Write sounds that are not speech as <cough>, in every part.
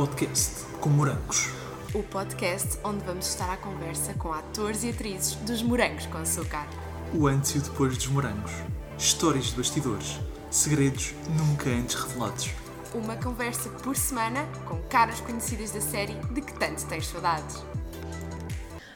podcast com morangos. O podcast onde vamos estar à conversa com atores e atrizes dos Morangos com Açúcar. O antes e o depois dos morangos. Histórias de bastidores. Segredos nunca antes revelados. Uma conversa por semana com caras conhecidas da série de que tanto tens saudades.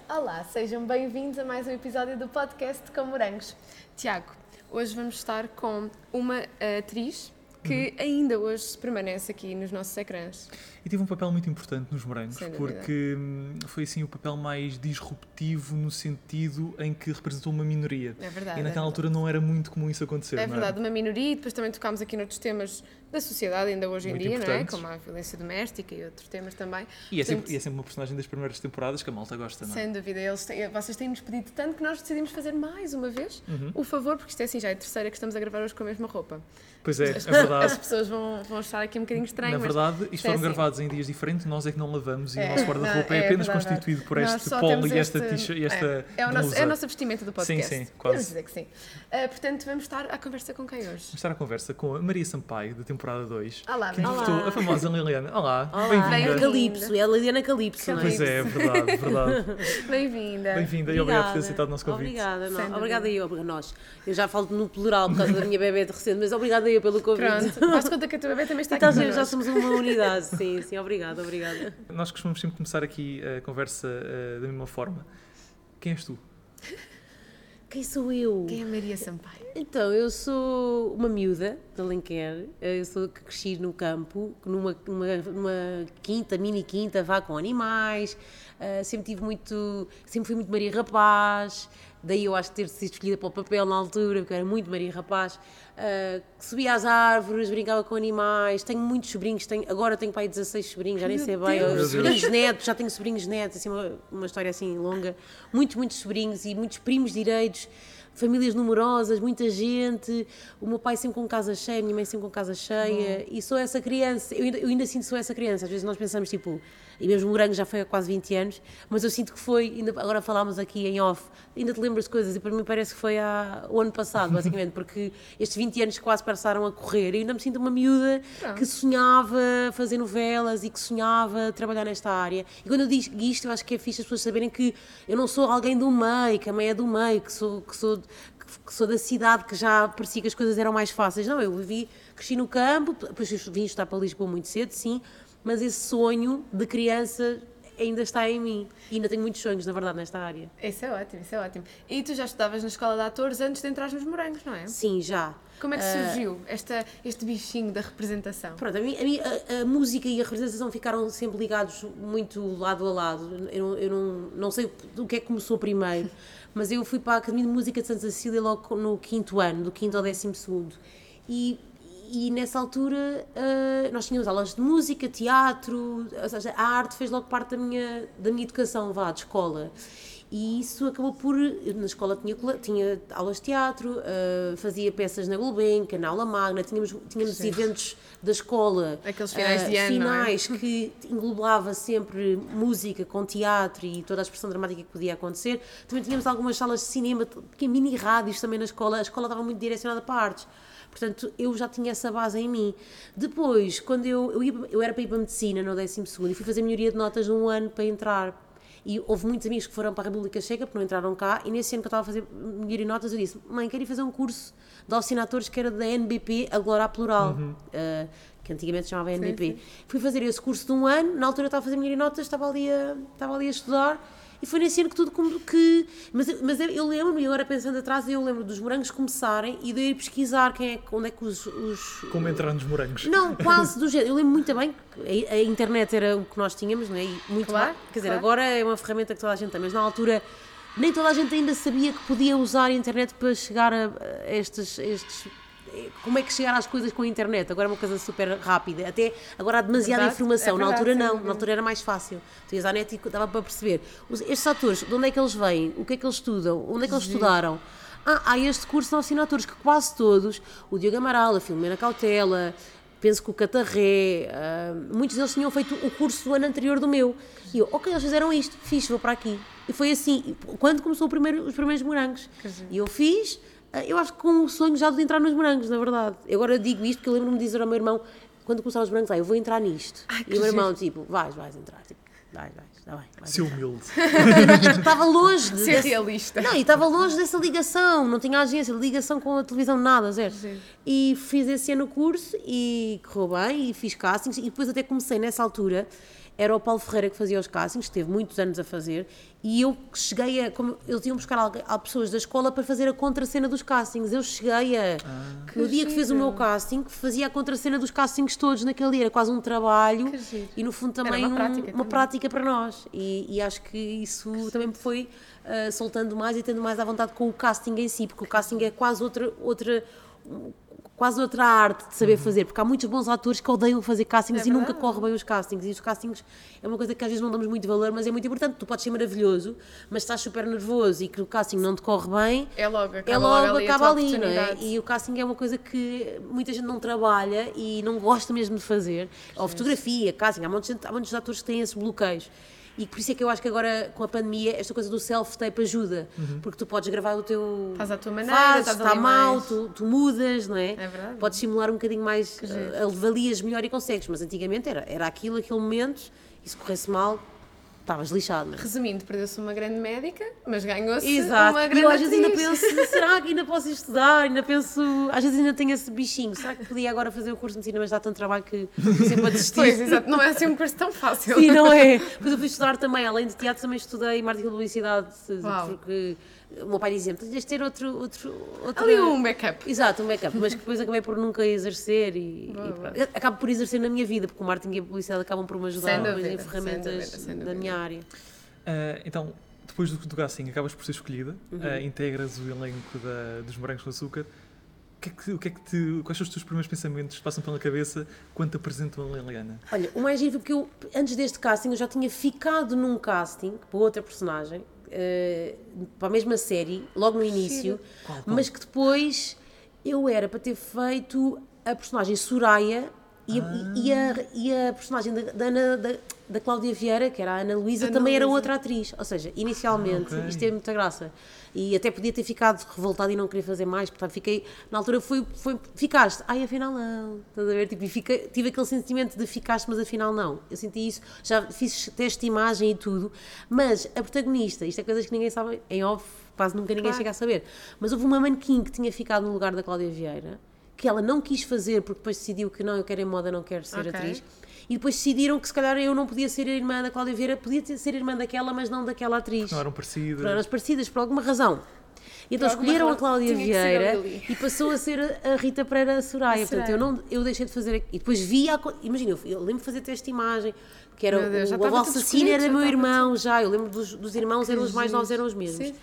Olá, sejam bem-vindos a mais um episódio do podcast com Morangos. Tiago, hoje vamos estar com uma atriz que ainda hoje permanece aqui nos nossos ecrãs. E teve um papel muito importante nos morangos, porque hum, foi assim o papel mais disruptivo no sentido em que representou uma minoria. É verdade. E é naquela verdade. altura não era muito comum isso acontecer. É verdade, uma minoria e depois também tocámos aqui noutros temas da sociedade ainda hoje em Muito dia, não é? Como a violência doméstica e outros temas também. E é, sempre, e é sempre uma personagem das primeiras temporadas que a malta gosta, não é? Sem dúvida, eles têm, vocês têm-nos pedido tanto que nós decidimos fazer mais uma vez Uhum. o favor, porque isto é assim, já é a terceira que estamos a gravar hoje com a mesma roupa. Pois é, <laughs> é verdade. as pessoas vão, vão achar aqui um bocadinho estranho, Na verdade, isto isto é foram assim. gravados em dias diferentes, nós é que não lavamos e É, o nosso guarda-roupa é, é apenas verdade. constituído por nós este polo e esta t-shirt e esta é, é, o nosso, é a nossa vestimenta do podcast. Sim, sim, quase. dizer que sim. Ah, portanto, vamos estar à conversa com quem hoje? Vamos estar à conversa com a Maria Sampaio, da temporada 2, Olá, que interpretou a famosa Liliana. Olá, Olá, bem-vinda. Calypso, é a Liliana Calypso, não é? Pois é, é verdade, verdade. <laughs> Bem-vinda. Bem-vinda e obrigado por ter aceitado o nosso convite. Obrigada, não. Obrigada eu, a nós. Eu já falo no plural por causa da minha bebê de recente, mas obrigada eu pelo convite. Pronto, faz conta que a tua bebê também está aqui Então, já somos uma unidade, sim, sim, obrigada, obrigada. Nós costumamos sempre começar aqui a conversa eh, da mesma forma. Quem és tu? Quem sou eu? Quem é Maria Sampaio? Então, eu sou uma miúda de Alenquer, eu sou que cresci no campo, numa, numa, numa quinta, mini quinta, vá com animais, ah, sempre tive muito, sempre fui muito Maria Rapaz, daí eu acho que ter sido escolhida para o papel na altura, porque eu era muito Maria Rapaz, que subia às árvores, brincava com animais, tenho muitos sobrinhos, tenho, agora tenho pai 16 sobrinhos, já nem sei bem, sobrinhos netos, já tenho sobrinhos netos, assim, uma, uma história assim longa, muitos, muitos sobrinhos e muitos primos direitos, famílias numerosas, muita gente, o meu pai sempre com casa cheia, a minha mãe sempre com casa cheia, e sou essa criança, eu ainda, eu ainda sinto que sou essa criança, às vezes nós pensamos tipo, e mesmo o Morango já foi há quase 20 anos, mas eu sinto que foi, ainda, agora falámos aqui em off, ainda te lembras de coisas, e para mim parece que foi há, o ano passado, <laughs> basicamente, porque estes 20 anos quase passaram a correr, e ainda me sinto uma miúda que sonhava fazer novelas e que sonhava trabalhar nesta área, e quando eu digo isto, eu acho que é fixe as pessoas saberem que eu não sou alguém do meio, que a mãe é do meio, que sou, que sou, que sou da cidade, que já parecia que as coisas eram mais fáceis. Não, eu vivi, cresci no campo, depois vim estudar para Lisboa muito cedo, sim, mas esse sonho de criança ainda está em mim. E ainda tenho muitos sonhos, na verdade, nesta área. Isso é ótimo, isso é ótimo. E tu já estudavas na escola de atores antes de entrar nos morangos, não é? Sim, já. Como é que surgiu esta, este bichinho da representação? Pronto, a, mim, a, mim- a- a música e a representação ficaram sempre ligados muito lado a lado. Eu, não, eu não, não sei do que é que começou primeiro, <laughs> mas eu fui para a Academia de Música de Santa Cecília logo no quinto ano, do quinto ao décimo segundo. E, e nessa altura ah, nós tínhamos aulas de música, teatro, ou seja, a arte fez logo parte da minha, da minha educação, vá, de escola. E isso acabou por. Na escola tinha, tinha aulas de teatro, ah, fazia peças na Gulbenkian, na aula magna, tínhamos, tínhamos eventos da escola. Aqueles finais ah, de ano, é? finais que englobava sempre música com teatro e toda a expressão dramática que podia acontecer. Também tínhamos algumas salas de cinema, mini rádios também na escola. A escola estava muito direcionada para artes. Portanto, eu já tinha essa base em mim. Depois, quando eu, eu, ia- eu era para ir para a medicina no 12 e fui fazer melhoria de notas um ano para entrar. E houve muitos amigos que foram para a República Checa porque não entraram cá. E nesse ano que eu estava a fazer melhoria de notas, eu disse: Mãe, quero ir fazer um curso de ocinatores que era da NBP, agora a plural. ah, que antigamente se chamava NBP. Fui fazer esse curso de um ano, na altura eu estava a fazer melhoria de notas, estava ali a, estava ali a estudar. E foi nesse ano que tudo como que. Mas, mas eu- eu lembro-me, e agora pensando atrás, eu lembro dos morangos começarem e de eu ir pesquisar quem é, onde é que os. os- Como entrar nos morangos? Não, <laughs> quase do género. Eu lembro muito bem que a, internet era o que nós tínhamos, não é? E muito Claro, ba- Quer dizer, claro. agora é uma ferramenta que toda a gente tem, mas na altura nem toda a gente ainda sabia que podia usar a internet para chegar a, a estes. estes como é que chegar às coisas com a internet? Agora é uma coisa super rápida. Até agora há demasiada Verdade, informação. é na verdade, altura sem não. dúvida. Na altura era mais fácil. Tu ias à net e dava para perceber. Estes atores, de onde é que eles vêm? O que é que eles estudam? Onde é que eles estudaram? Ah, há este curso de assinaturas que quase todos, o Diogo Amaral, a Filomena Cautela, penso que o Catarré, ah, muitos deles tinham feito o curso do ano anterior do meu. E eu, ok, eles fizeram isto, fiz, vou para aqui. E foi assim, quando começou o primeiro- os primeiros morangos. E eu fiz, eu acho que com o sonho já de entrar nos morangos, na verdade. Eu agora digo isto porque eu lembro-me de dizer ao meu irmão, quando começaram os brancos, ah, eu vou entrar nisto. Ai, e o meu irmão, giro. tipo, vais, vais entrar. Tipo, vais, vais, está bem. vais Ser humilde. <laughs> estava longe de, Ser desse- realista. Não, e estava longe dessa ligação, não tinha agência, ligação com a televisão, nada, zero. Sim. E fiz esse ano o curso e correu bem, e fiz castings, e depois até comecei nessa altura. Era o Paulo Ferreira que fazia os castings, teve muitos anos a fazer, e eu cheguei a. Como, eles iam buscar algu- a pessoas da escola para fazer a contracena dos castings. Eu cheguei a. no dia que fez o meu casting, fazia a contracena dos castings todos naquele dia, era quase um trabalho, Que giro. e no fundo também uma um- prática uma também. prática para nós. E, e acho que isso também me foi ah, soltando mais e tendo mais à vontade com o casting em si, porque o casting é quase outra. outra quase outra arte de saber fazer, porque há muitos bons atores que odeiam fazer castings É e nunca verdade. corre bem os castings, e os castings é uma coisa que às vezes não damos muito valor, mas é muito importante, tu podes ser maravilhoso, mas estás super nervoso e que o casting não te corre bem, É logo, acaba é logo, ali a acaba ali, não é? E o casting é uma coisa que muita gente não trabalha e não gosta mesmo de fazer. Ou fotografia, casting, há muitos, há muitos atores que têm esses bloqueios. E por isso é que eu acho que agora, com a pandemia, esta coisa do self-tape ajuda. Porque tu podes gravar o teu. Estás à tua maneira, Fazes, estás está ali mal, mais- tu, tu mudas, não é? É verdade. Podes simular um bocadinho mais, giro. eh, avalias melhor e consegues. Mas antigamente era, era aquilo, aquele momento, e se corresse mal, estavas lixado. Resumindo, perdeu-se uma grande médica, mas ganhou-se uma E grande eu às vezes ainda penso, <laughs> será que ainda posso estudar? Ainda penso, às vezes ainda tenho esse bichinho. Será que podia agora fazer o curso de medicina, mas dá tanto trabalho que sempre a desistir? Pois, exato, não é assim um curso tão fácil. Sim, não é? <laughs> Depois eu fui estudar também, além de teatro, também estudei marketing e publicidade, Uau. porque o meu pai dizia-me, tens de ter outro, outro, outro... Ali um backup. Exato, um backup, mas que depois acabei por nunca exercer e, Boa, e pronto. acabo por exercer na minha vida, porque o marketing e a publicidade acabam por me ajudar Sem dúvida, em sem ferramentas dúvida, sem da dúvida. minha área. Ah, então, depois do, do casting, acabas por ser escolhida, Uhum. ah, integras o elenco da- dos Morangos com Açúcar. O que é que, o que é que te, quais são os teus primeiros pensamentos que passam pela cabeça quando te apresentam a Liliana? Olha, o mais giro porque eu, antes deste casting, eu já tinha ficado num casting para outra personagem, eh, para a mesma série, logo no início, mas que depois eu era para ter feito a personagem Soraya e, a- e a, e a personagem da, da, Ana- da, da Cláudia Vieira, que era a Ana Luísa, também era outra atriz. Ou seja, inicialmente, Ah, ok. isto teve muita graça. E até podia ter ficado revoltada e não queria fazer mais, portanto fiquei, na altura foi, foi ficaste, ai afinal não, estás a ver? Tipo, fiquei- tive aquele sentimento de ficaste, mas afinal não. Eu senti isso, já fiz teste de imagem e tudo, mas a protagonista, isto é coisas que ninguém sabe, em off, quase nunca ninguém Claro. chega a saber, mas houve uma manequim que tinha ficado no lugar da Cláudia Vieira, que ela não quis fazer porque depois decidiu que não, eu quero em moda, não quero ser Ok. atriz. E depois decidiram que se calhar eu não podia ser a irmã da Cláudia Vieira, podia ser irmã daquela, mas não daquela atriz Não eram parecidas? por eras parecidas por alguma razão. E então escolheram a Cláudia Vieira e passou a ser a Rita Pereira Soraya. A Portanto, eu, Soraya. não, eu deixei de fazer. E depois vi. A, imagina, eu, eu lembro de fazer de imagem, que era Deus, o, o tudo assassino era meu irmão já. Eu lembro dos, dos irmãos, eram os mais novos, eram os mesmos. Sim.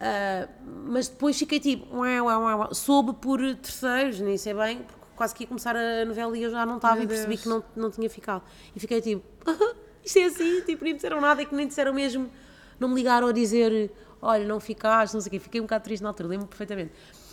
Ah, mas depois fiquei tipo, ué, ué, ué, ué. soube por terceiros, nem sei bem, porque quase que ia começar a novela e eu já não estava e percebi Deus. que não, não tinha ficado. E fiquei tipo, <laughs> isto é assim, tipo, nem me disseram nada e que nem disseram mesmo, não me ligaram a dizer, olha, não ficaste, não sei o quê. Fiquei um bocado triste na altura, lembro perfeitamente.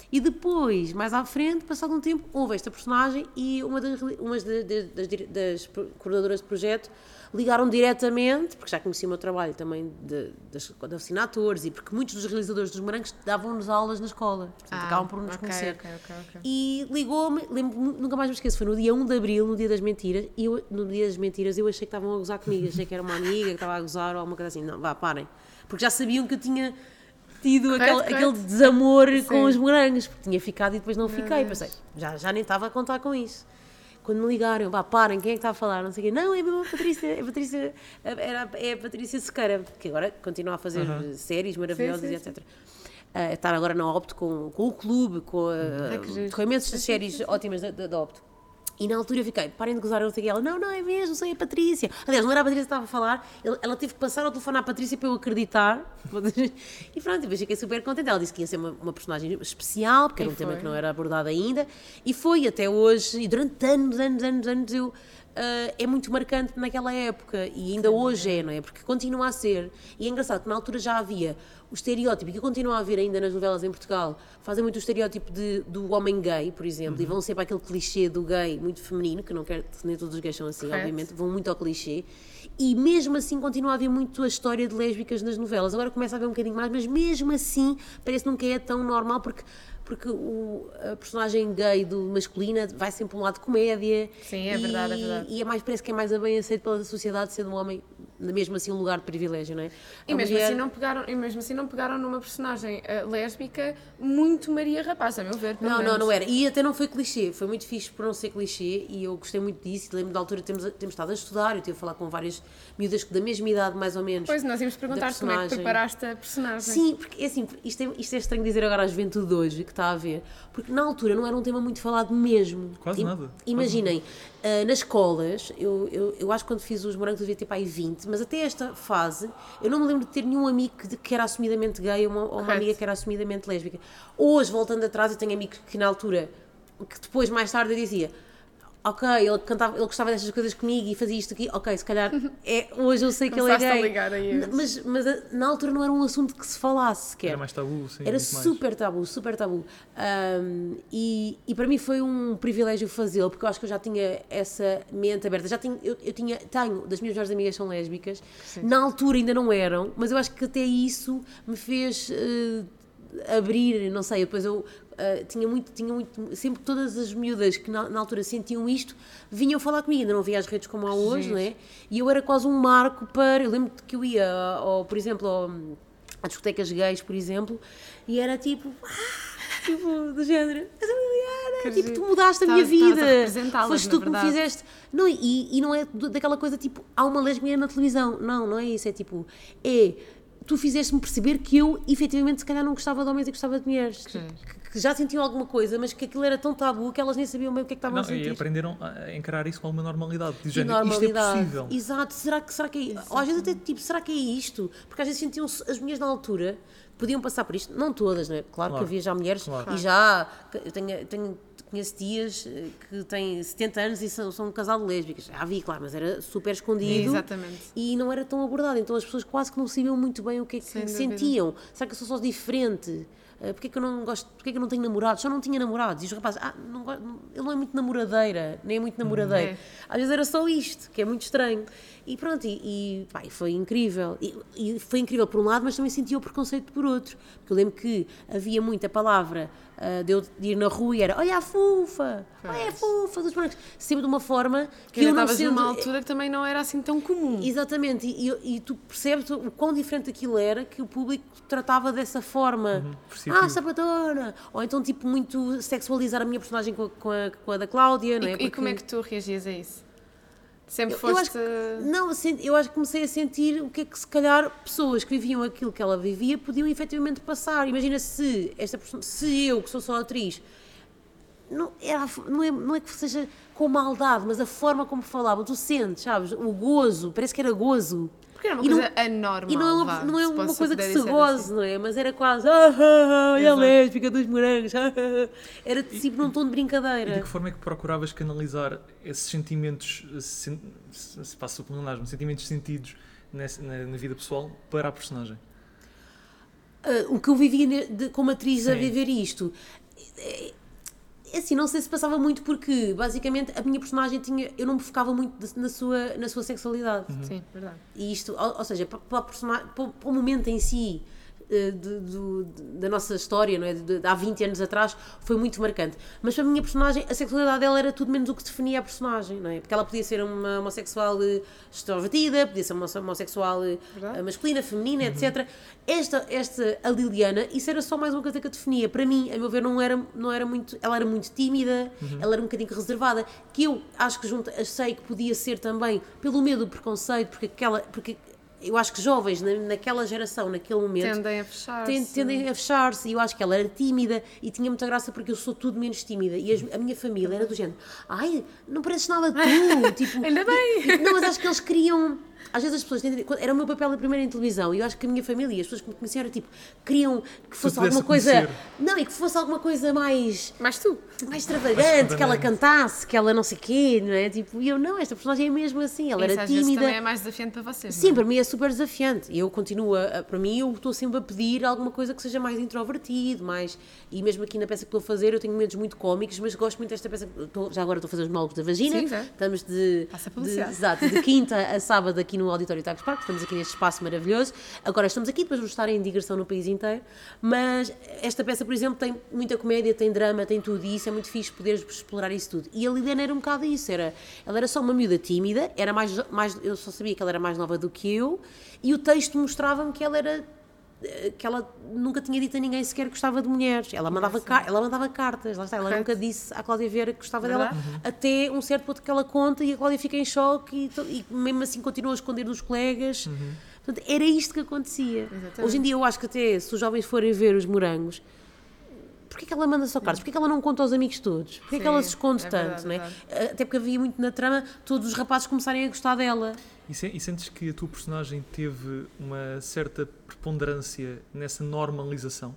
E depois, mais à frente, passado um tempo, houve esta personagem e uma das, umas da- da- das, das pro- coordenadoras de projeto ligaram diretamente, porque já conhecia o meu trabalho também de, das, de assinatores e porque muitos dos realizadores dos morangos davam-nos aulas na escola, portanto acabam por nos Ah, ok, conhecer. ok, ok, ok. E ligou-me, nunca mais me esqueço, foi no dia 1 de Abril, no dia das mentiras, e eu, no dia das mentiras eu achei que estavam a gozar comigo, achei que era uma amiga que estava a gozar ou alguma coisa assim. Não, vá, parem. Porque já sabiam que eu tinha tido Correto, aquele, correto. aquele desamor com Sim. os morangos, porque tinha ficado e depois não fiquei. Deus. Pensei, já, já nem estava a contar com isso. Quando me ligaram, vá, parem, quem é que está a falar? Não sei o quê. Não, é mesmo a Patrícia, é a Patrícia, era, é a Patrícia Sequeira, que agora continua a fazer séries maravilhosas Sim, e sim, etc. a estar agora na Opto com, com o clube, com, a, Ai, com imensas séries ótimas da, da, da Opto. E na altura eu fiquei, parem de gozar, eu não sei o quê. Ela, não, não, é mesmo, sou a Patrícia. Aliás, não era a Patrícia que estava a falar, ela teve que passar ao telefone à Patrícia para eu acreditar. <laughs> E pronto, depois fiquei super contente. Ela disse que ia ser uma, uma personagem especial, porque era E um tema foi. que não era abordado ainda. E foi até hoje, e durante anos, anos, anos, anos, eu. Ah, é muito marcante naquela época e ainda hoje é, não é? Porque continua a ser. E é engraçado que na altura já havia o estereótipo, que continua a haver ainda nas novelas em Portugal, fazem muito o estereótipo de, do homem gay, por exemplo, e vão sempre àquele clichê do gay muito feminino, que não quero, nem todos os gays são assim, Correto. obviamente, vão muito ao clichê. E mesmo assim continua a haver muito a história de lésbicas nas novelas. Agora começa a haver um bocadinho mais, mas mesmo assim parece que nunca é tão normal, porque porque o, a personagem gay do masculina vai sempre para um lado de comédia. Sim, é e, verdade, é verdade. E é mais, parece que é mais bem aceito pela sociedade sendo um homem, mesmo assim, um lugar de privilégio, não é? E mesmo, mulher- assim não pegaram, e mesmo assim não pegaram numa personagem eh, lésbica muito Maria Rapaz, a meu ver. Não, não, menos. não era. E até não foi clichê, foi muito fixe por não ser clichê e eu gostei muito disso. Lembro da altura temos, temos estado a estudar, eu tive a falar com várias miúdas da mesma idade, mais ou menos. Pois, nós íamos perguntar como é que preparaste a personagem. Sim, porque é assim, isto é, isto é estranho dizer agora à juventude de hoje que está a ver, porque na altura não era um tema muito falado mesmo. Quase Im- nada, quase Imaginem, ah, nas escolas, eu, eu, eu acho que quando fiz os morangos eu devia ter para aí 20, mas até esta fase eu não me lembro de ter nenhum amigo que, que era assumidamente gay ou uma, ou uma amiga que era assumidamente lésbica. Hoje, voltando atrás, eu tenho amigos que na altura, que depois, mais tarde, eu dizia. Ok, ele, cantava, ele gostava destas coisas comigo e fazia isto aqui. Ok, se calhar <laughs> é, hoje eu sei que ele é Começaste a gay. ligar a isso. Mas, mas ah, na altura não era um assunto que se falasse sequer. Era mais tabu, sim. Era muito mais. super tabu, super tabu. Um, e, e para mim foi um privilégio fazê-lo, porque eu acho que eu já tinha essa mente aberta. Já tinha, eu, eu tinha, tenho, das minhas melhores amigas são lésbicas. Na altura ainda não eram, mas eu acho que até isso me fez eh, abrir, não sei, depois eu eh, tinha muito, tinha muito, sempre todas as miúdas que na, na altura sentiam isto vinham falar comigo, ainda não havia as redes como há hoje, não é? E eu era quase um marco para, eu lembro que eu ia, ao, por exemplo, ao, a discotecas gays, por exemplo, e era tipo, ah, tipo, do género, "És a Liliana, Que tipo, tu mudaste a minha vida, foste tu que me fizeste. Não, e, e não é daquela coisa tipo, há uma lesbiana na televisão, não, não é isso, é tipo, é, tu fizeste-me perceber que eu, efetivamente, se calhar não gostava de homens e gostava de mulheres, que, que já sentiam alguma coisa, mas que aquilo era tão tabu que elas nem sabiam bem o que é que estavam a Não, e sentir. aprenderam a encarar isso com alguma normalidade. De E género, isto é normalidade. possível. Exato. Será que, será que é Ou às vezes até tipo, será que é isto? Porque às vezes sentiam-se as mulheres na altura podiam passar por isto. Não todas, não é? Claro, Claro. que havia já mulheres Claro. e já. Eu tenho, tenho, conheço tias eh, que têm 70 anos e são, são um casal de lésbicas. Já vi, claro, mas era super escondido. Exatamente. E não era tão abordado. Então as pessoas quase que não sabiam muito bem o que é que Sem dúvida. sentiam. Será que eu sou só diferente? Uh, Porquê que eu não gosto, porquê que eu não tenho namorados? Só não tinha namorados. E os rapazes, ah, não, go- não- ele não é muito namoradeira, nem é muito namoradeiro. É. Às vezes era só isto, que é muito estranho. E pronto, e, e, pá, e foi incrível. E, e foi incrível por um lado, mas também sentia o preconceito por outro. Porque eu lembro que havia muita palavra ah, de eu ir na rua e era olha a fufa, olha a fufa dos brancos. Sempre de uma forma que, Que eu não sendo... numa altura que também não era assim tão comum. Exatamente, e, tu percebes o quão diferente aquilo era que o público tratava dessa forma. perceptivo. ah, sapatona! Ou então, tipo, muito sexualizar a minha personagem com a, com a, com a da Cláudia, não é? E, e como é que tu reagias a isso? Sempre Eu, eu foste. acho que, não, eu senti- eu acho que comecei a sentir o que é que se calhar pessoas que viviam aquilo que ela vivia podiam efetivamente passar. Imagina se esta pessoa, se eu, que sou só atriz, não, era, não, é, não é que seja com maldade, mas a forma como falavam, tu sentes, sabes? O gozo, parece que era gozo. Porque era uma E não- coisa anormal. E não é uma, vá, não é uma coisa que se dizer goze, assim. não é? Mas era quase, ah, ah, ah, a Exato. lésbica dos morangos, ah, ah, ah." era tipo num tom de E de brincadeira. que forma é que procuravas canalizar esses sentimentos, sen- se se passa o sentimentos sentidos nessa- na, na vida pessoal para a personagem? Ah, o que eu vivia de- como atriz a Sim. viver isto. É, assim, não sei se passava muito porque basicamente a minha personagem tinha. Eu não me focava muito de- na sua, na sua sexualidade. Sim, verdade. E isto, ou, ou seja, para, para, para- para o momento em si de- do- de- da nossa história, não é? De, de há 20 anos atrás, foi muito marcante. Mas para a minha personagem, a sexualidade dela era tudo menos o que definia a personagem, não é? Porque ela podia ser uma homossexual eh, extrovertida, podia ser uma homossexual eh, Verdade. masculina, feminina, etc. Esta, esta, a Liliana, isso era só mais uma coisa que a definia. Para mim, a meu ver, não era, não era muito. Ela era muito tímida, ela era um bocadinho reservada, que eu acho que junto, achei que podia ser também pelo medo do preconceito, porque aquela. Porque eu acho que jovens na, naquela geração, naquele momento, Tendem a fechar. ten- tendem a fechar-se. E eu acho que ela era tímida e tinha muita graça porque eu sou tudo menos tímida. E as- a minha família era do género: ai, não pareces nada tu. <laughs> tipo, Ainda bem. Não, mas acho que eles queriam. Às vezes as pessoas têm, era o meu papel primeiro em televisão e eu acho que a minha família e as pessoas que me conheciam era tipo, queriam que fosse alguma coisa. conhecer. Não, e que fosse alguma coisa mais Mas tu. mais extravagante, que ela cantasse, que ela não sei quê, não é? Tipo, e eu não, esta personagem é mesmo assim, ela Isso era às vezes tímida. também é mais desafiante para vocês. Sim, não é? para mim é super desafiante. E eu continuo, a, para mim, eu estou sempre a pedir alguma coisa que seja mais introvertido, mais. E mesmo aqui na peça que estou a fazer, eu tenho momentos muito cómicos, mas gosto muito desta peça. Estou- já agora estou a fazer os monólogos da vagina. Sim, já. Estamos de. Passa a de, publicidade. exato, de quinta a sábado aqui no Auditório Tagus Park, estamos aqui neste espaço maravilhoso. Agora estamos aqui, depois vamos estar em digressão no país inteiro. Mas esta peça, por exemplo, tem muita comédia, tem drama, tem tudo, isso é muito fixe poderes explorar isso tudo. E a Liliana era um bocado isso, era, ela era só uma miúda tímida, era mais, mais, eu só sabia que ela era mais nova do que eu, e o texto mostrava-me que ela era que ela nunca tinha dito a ninguém sequer que gostava de mulheres. Ela mandava, ela mandava cartas, lá está, ela Correto. nunca disse à Cláudia Vieira que gostava Verdade. dela, até um certo ponto que ela conta e a Cláudia fica em choque e, e mesmo assim continua a esconder dos colegas. Portanto, era isto que acontecia. Exatamente. Hoje em dia eu acho que até se os jovens forem ver os morangos, porquê que ela manda só cartas? Porquê que ela não conta aos amigos todos? Porquê que Sim, ela se esconde é tanto? verdade, não é? Até porque havia muito na trama todos os rapazes começarem a gostar dela. E, se- e sentes que a tua personagem teve uma certa preponderância nessa normalização?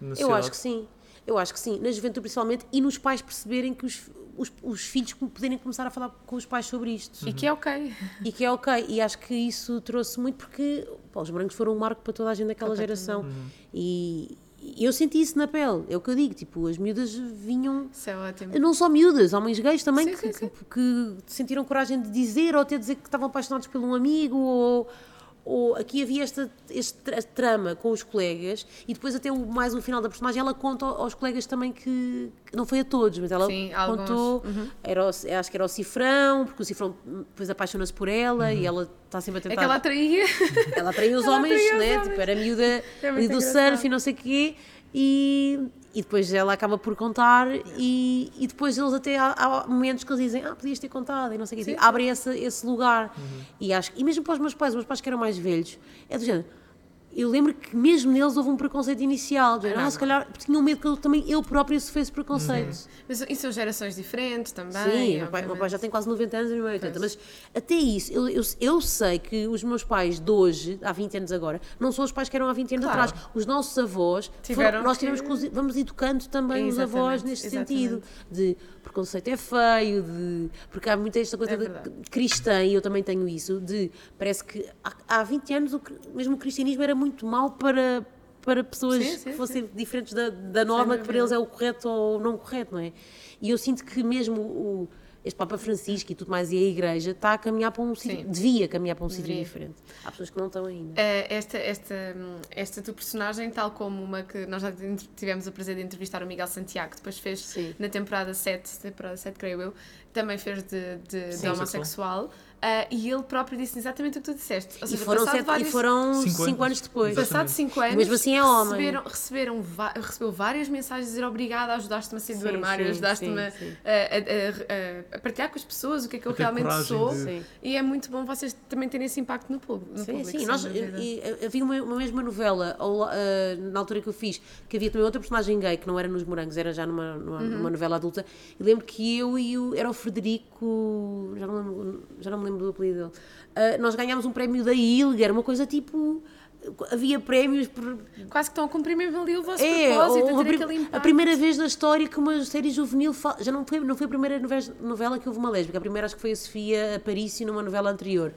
Na Eu acho que sim. Eu acho que sim. Na juventude, principalmente, e nos pais perceberem que os, os, os filhos poderem começar a falar com os pais sobre isto. E que é ok. <laughs> E que é ok. E acho que isso trouxe muito porque pá, os brancos foram um marco para toda a gente daquela geração. E, e eu senti isso na pele. É o que eu digo. Tipo, as miúdas vinham. Isso é ótimo. Não só miúdas, homens gays também Sim, que, sim, sim. que- que sentiram coragem de dizer ou até dizer que estavam apaixonados por um amigo ou, ou aqui havia esta, este tra- trama com os colegas e depois até o, mais o final da personagem ela conta aos colegas também que, que não foi a todos, mas ela Sim, contou, era o- acho que era o Cifrão, porque o Cifrão depois apaixona-se por ela e ela está sempre a tentar É que ela atraía. ela atraía os Ela homens, atraía os né? homens. Tipo, era miúda É do engraçado. surf e não sei o quê. E, e depois ela acaba por contar e, e depois eles até há, há momentos que eles dizem ah, podias ter contado e não sei o quê. Tipo, abrem esse, esse lugar. E, acho, e mesmo para os meus pais, os meus pais que eram mais velhos, é do género. Eu lembro que mesmo neles houve um preconceito inicial. género, não, ah, se calhar porque tinham medo que eu também eu própria sofresse preconceito. Mas e são gerações diferentes também. Sim, o meu pai, meu pai já tem quase 90 anos, minha mãe 80, mas até isso, eu, eu, eu sei que os meus pais de hoje, há 20 anos agora, não são os pais que eram há 20 anos Claro. atrás. Os nossos avós, foram- nós tivemos que, os- vamos educando também os avós neste exatamente. sentido, de preconceito é feio, de, porque há muita esta coisa É de- cristã, e eu também tenho isso, de, parece que há, há 20 anos o, mesmo o cristianismo era muito mau para para pessoas Sim, sim, que fossem diferentes da, da norma que para eles é o correto ou não correto, não é? E eu sinto que mesmo o, este Papa Francisco e tudo mais, e a Igreja, está a caminhar para um sítio, Sim. devia caminhar para um sítio diferente. Há pessoas que não estão ainda. Eh, esta, esta, esta tua personagem, tal como uma que nós já tivemos o prazer de entrevistar o Miguel Santiago, que depois fez Sim. na temporada 7, temporada 7, creio eu, também fez de, de, de Sim. homossexual. Eh, e ele próprio disse exatamente o que tu disseste. Ou E seja, foram, passado sete, vários- e foram Cinco cinco, anos. anos depois. Exato. Passado 5 anos, mesmo assim é homem. receberam, receberam recebeu várias mensagens a dizer obrigada, ajudaste-me a sair do Sim, armário, ajudaste-me a, a- a- a- a partilhar com as pessoas o que é que eu realmente sou. de-. E é muito bom vocês também terem esse impacto no público. No Sim, público, sim. Nós, e, e, havia uma, uma mesma novela, ao la- ah, na altura que eu fiz, que havia também outra personagem gay, que não era nos Morangos, era já numa, numa, Uhum. numa novela adulta. E lembro que eu e o. Era o Frederico. Já não, já não me lembro do apelido dele. Ah, nós ganhámos um prémio da ILG, era uma coisa tipo. Havia prémios por. Quase que estão a cumprir ali o vosso É, propósito, a prim- a primeira vez na história que uma série juvenil fa- já não foi, não foi a primeira novela, que houve uma lésbica, a primeira acho que foi a Sofia Aparício numa novela anterior.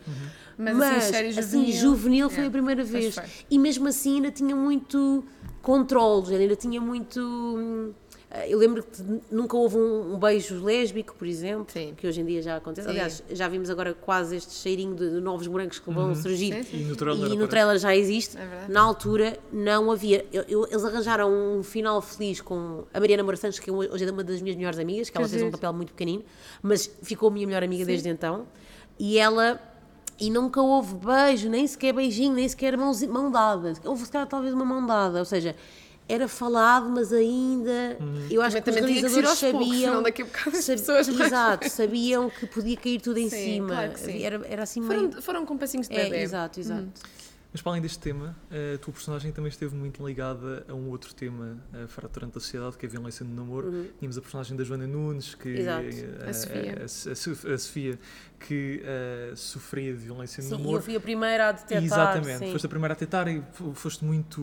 Mas, assim, série assim, juvenil, juvenil foi é, a primeira vez. E mesmo assim ainda tinha muito controle, ainda tinha muito. Hum, Eu lembro que nunca houve um, um beijo lésbico, por exemplo, Sim. que hoje em dia já acontece. Sim. Aliás, já vimos agora quase este cheirinho de, de novos morangos que vão surgir. Sim, sim, E no E trailer no aparece. trailer já existe. É. Na altura não havia. Eu- eu- eles arranjaram um final feliz com a Mariana Moura Santos, que hoje é uma das minhas melhores amigas, que ela Que fez um papel muito pequenino, mas ficou a minha melhor amiga desde então. E ela. E nunca houve beijo, nem sequer beijinho, nem sequer mãos, mão dada. Houve se calhar talvez uma mão dada. Ou seja, era falado, mas ainda. Eu acho Também- que os que realizadores poucos, sabiam. sab- pessoas mais- Exato, sabiam que podia cair tudo em Sim, cima. claro. Era, era assim meio. Foram, foram com passinhos de É, bebê. exato, exato. Mas para além deste tema, a tua personagem também esteve muito ligada a um outro tema uh, fraturante da sociedade, que é a violência no namoro. Tínhamos a personagem da Joana Nunes, que, Uhum. Exato. eh, A Sofia. a, a a Sofia, que eh, sofria de violência no Sim, e eu namoro. fui a primeira a detectar. Exatamente, sim. foste a primeira a tentar e foste muito.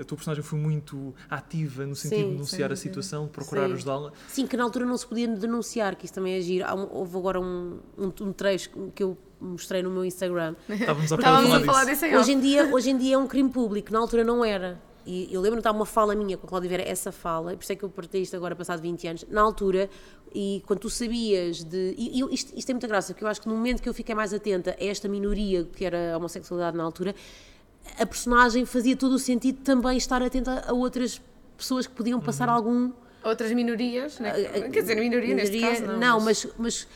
A tua personagem foi muito ativa no sentido Sim, de denunciar a situação, de procurar Sim. ajudá-la. Sim, que na altura não se podia denunciar, que isso também é giro. Houve agora um, um, um trecho que eu mostrei no meu Instagram. <laughs> Estávamos a falar Estávamos a disso. falar disso em Hoje em, dia, <laughs> hoje em dia é um crime público, na altura não era. E eu lembro-me de estar uma fala minha com a Cláudia Vera, essa fala, e por isso é que eu partilhei isto agora, passado 20 anos, na altura, e quando tu sabias de. E, e isto, isto tem muita graça, porque eu acho que no momento que eu fiquei mais atenta a esta minoria que era a homossexualidade na altura, a personagem fazia todo o sentido também estar atenta a outras pessoas que podiam passar algum. Outras minorias, né? Ah, quer dizer, minoria, neste minoria- caso não. mas, mas Que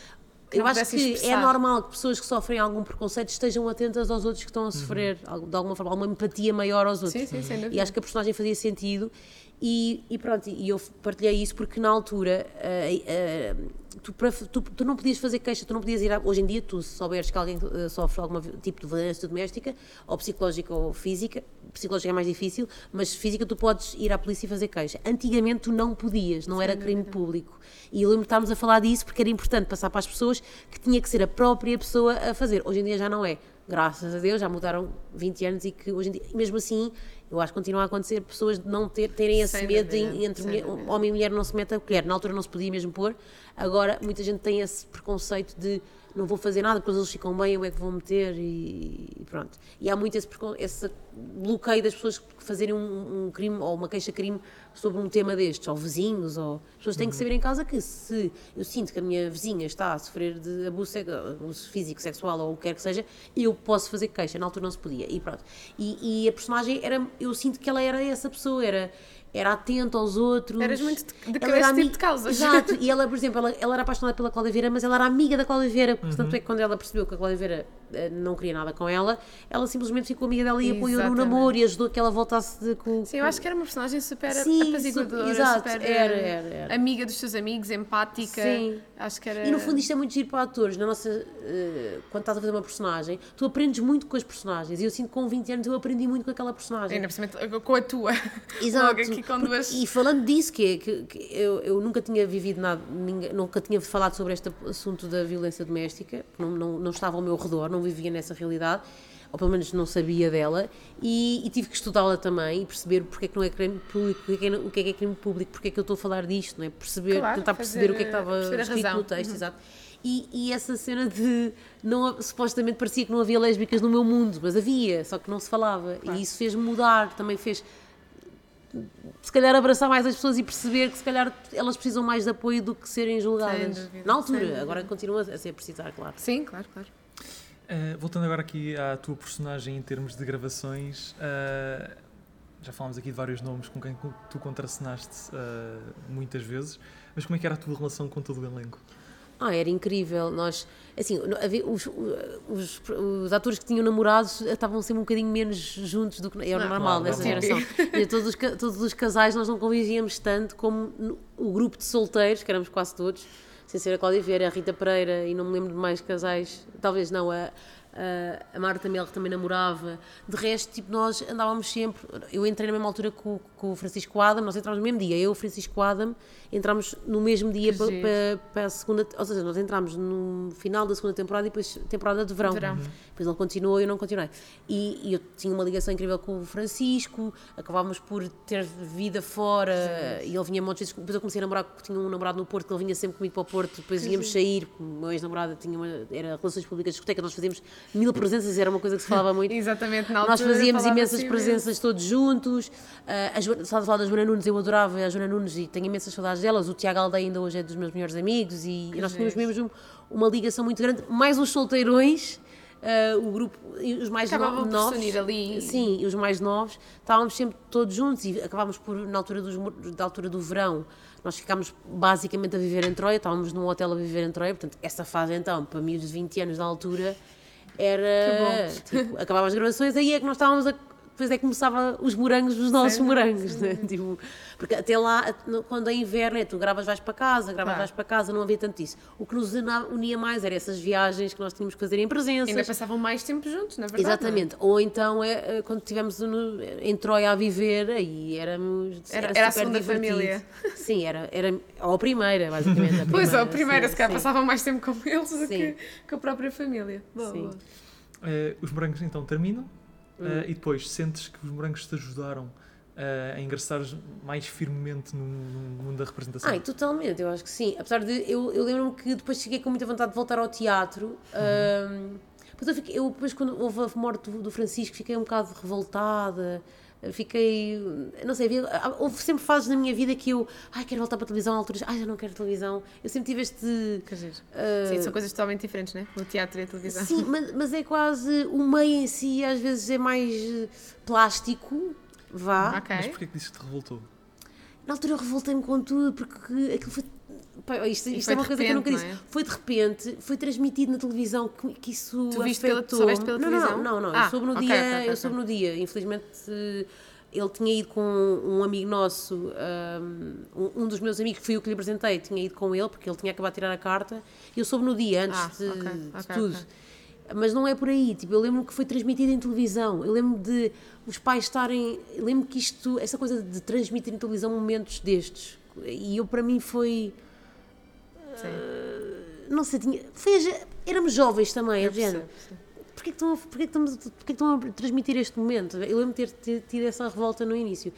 eu acho que é expressar. normal que pessoas que sofrem algum preconceito estejam atentas aos outros que estão a sofrer, algo- de alguma forma, alguma empatia maior aos outros. Sim, sim, sem E dúvida. acho que a personagem fazia sentido. E, e pronto, e eu partilhei isso porque na altura eh, eh, tu, para- tu, tu não podias fazer queixa, tu não podias ir. a- hoje em dia, tu se souberes que alguém eh, sofre algum tipo de violência doméstica, ou psicológica ou física, psicológica é mais difícil, mas física tu podes ir à polícia e fazer queixa. Antigamente tu não podias, não era crime público. E eu lembro de estarmos a falar disso porque era importante passar para as pessoas que tinha que ser a própria pessoa a fazer. Hoje em dia já não é. Graças a Deus, já mudaram 20 anos e que hoje em dia, mesmo assim, eu acho que continua a acontecer pessoas de não ter, terem esse Sem medo dúvida, entre mulher- homem e mulher não se mete a colher. Na altura não se podia mesmo pôr, agora muita gente tem esse preconceito de não vou fazer nada porque eles ficam bem, eu é que vou meter e, pronto. E há muito esse, esse bloqueio das pessoas que fazerem um, um crime ou uma queixa-crime sobre um tema destes, ou vizinhos, ou as pessoas têm que saber em casa que se eu sinto que a minha vizinha está a sofrer de abuso, abuso físico, sexual ou o que quer que seja, eu posso fazer queixa. Na altura não se podia e pronto. E, e a personagem era, eu sinto que ela era essa pessoa, era era atenta aos outros. Eras muito de- de Ela era tipo ami- de causas. Exato, <laughs> e ela, por exemplo, ela, ela era apaixonada pela Cláudia Vieira, mas ela era amiga da Cláudia Vieira, portanto é que quando ela percebeu que a Cláudia Vieira eh, não queria nada com ela, ela simplesmente ficou amiga dela e apoiou no namoro e ajudou que ela voltasse de, com. Sim, eu acho que era uma personagem super Sim, apaziguadora, exato, super era, eh, era, era. amiga dos seus amigos, empática. Sim. Acho que era. E no fundo isto é muito giro para atores, na nossa, eh, quando estás a fazer uma personagem, tu aprendes muito com as personagens, e eu sinto que com 20 anos eu aprendi muito com aquela personagem. Ainda com a tua. <laughs> Exato. Logo aqui com Porque- duas. E falando disso, que, é- que, que eu, eu nunca tinha vivido nada, ninguém- nunca tinha falado sobre este assunto da violência doméstica, não, não, não estava ao meu redor, não vivia nessa realidade, ou pelo menos não sabia dela, e, e tive que estudá-la também e perceber porque é que não é crime público, o que é que é, o que é, que é crime público, porque é que eu estou a falar disto, não é? Perceber, Claro, tentar fazer, perceber o que é que estava escrito no texto, exato. E, e essa cena de não, supostamente parecia que não havia lésbicas no meu mundo, mas havia, só que não se falava. E isso fez-me mudar, também fez se calhar abraçar mais as pessoas e perceber que se calhar elas precisam mais de apoio do que serem julgadas. dúvida, Na altura, agora continua a ser precisar, claro. Sim, claro, claro. Uh, voltando agora aqui à tua personagem em termos de gravações, uh, já falámos aqui de vários nomes com quem tu contracenaste uh, muitas vezes, mas como é que era a tua relação com todo o elenco? Ah, era incrível. Nós, assim, os, os, os atores que tinham namorados estavam sempre um bocadinho menos juntos do que era Não, normal claro, nessa geração. E todos, os, todos os casais nós não convivíamos tanto como o grupo de solteiros, que éramos quase todos, sem ser a Cláudia Vieira, a Rita Pereira e não me lembro de mais casais, talvez não, a, a, Marta Mel que também namorava. De resto, tipo, nós andávamos sempre. Eu entrei na mesma altura com, com o Francisco Adam, nós entramos no mesmo dia. Eu o Francisco Adam entramos no mesmo dia Que para, para, para a segunda. Ou seja, nós entramos no final da segunda temporada e depois temporada de verão. Verão. Depois ele continuou e eu não continuei. E, e eu tinha uma ligação incrível com o Francisco, acabávamos por ter vida fora e ele vinha muitas vezes. Depois eu comecei a namorar, tinha um namorado no Porto, que ele vinha sempre comigo para o Porto, depois íamos sair. O meu ex-namorado tinha uma, era Relações Públicas de Discoteca, nós fazíamos mil presenças, era uma coisa que se falava muito. <laughs> Exatamente, na Nós altura fazíamos falava-se imensas imenso. presenças todos juntos. Uh, a Joana, a falar da Joana Nunes, eu adorava a Joana Nunes e tenho imensas saudades delas. O Tiago Aldeia ainda hoje é dos meus melhores amigos e, e nós tínhamos mesmo uma ligação muito grande. Mais os solteirões, uh, o grupo, os mais Acabavam novos. unir ali. Sim, os mais novos, estávamos sempre todos juntos e acabámos por, na altura, dos, da altura do verão, nós ficámos basicamente a viver em Troia, estávamos num hotel a viver em Troia, portanto, essa fase então, para miúdos de 20 anos da altura, era, tipo, as gravações, aí é que nós estávamos a depois é que começava os morangos, os nossos morangos, né? tipo, porque até lá, quando é inverno, é tu gravas, vais para casa, gravas, Claro. vais para casa, não havia tanto isso. O que nos unia mais era essas viagens que nós tínhamos que fazer em presenças. Ainda passavam mais tempo juntos, na verdade. Exatamente. Ou então, é, é, quando estivemos em Troia a viver, aí éramos. Era- era a super segunda divertido. família. Sim, era, era. Ou a primeira, basicamente. A <laughs> Pois, primeira, a primeira, sim, se calhar sim. passavam mais tempo com eles do Sim. que com a própria família. Boa, Sim. boa. Uh, os morangos então terminam uh, e depois sentes que os morangos te ajudaram uh, a ingressares mais firmemente no, no mundo da representação? Ai, totalmente, eu acho que sim. Apesar de. Eu, eu lembro-me que depois cheguei com muita vontade de voltar ao teatro. ahm, depois eu, fiquei, eu depois, quando houve a morte do, do Francisco, fiquei um bocado revoltada. Fiquei, não sei, havia, houve sempre fases na minha vida que eu, ai, quero voltar para a televisão, alturas, ai, já não quero televisão. Eu sempre tive este. Ah, Sim, são coisas totalmente diferentes, né? O teatro e a televisão. Sim, mas, mas é quase o meio em si, às vezes é mais eh, plástico, vá. Ok. Mas porquê que que te revoltou? Na altura eu revoltei-me com tudo, porque aquilo foi. Pá, isto isto é uma coisa que eu nunca disse. é? Foi de repente, foi transmitido na televisão que, que isso. Tu viste pela- soubeste pela não, televisão? Não, não, não. Ah, eu soube no ok, dia. ok, ok, eu soube no dia. Infelizmente. eh, Ele tinha ido com um amigo nosso, um, um dos meus amigos, que foi o que lhe apresentei, tinha ido com ele, porque ele tinha acabado de tirar a carta. Eu soube no dia, antes Ah, de, ok, de ok, tudo. ok. Mas não é por aí, tipo, eu lembro que foi transmitido em televisão, eu lembro de os pais estarem, eu lembro que isto, essa coisa de transmitir em televisão momentos destes, e eu para mim foi, Sim. não sei, tinha, foi, éramos jovens também, Eu percebo, sim. Porquê que, estão a, porquê, que porquê estão a transmitir este momento? Eu lembro de ter, tido essa revolta no início.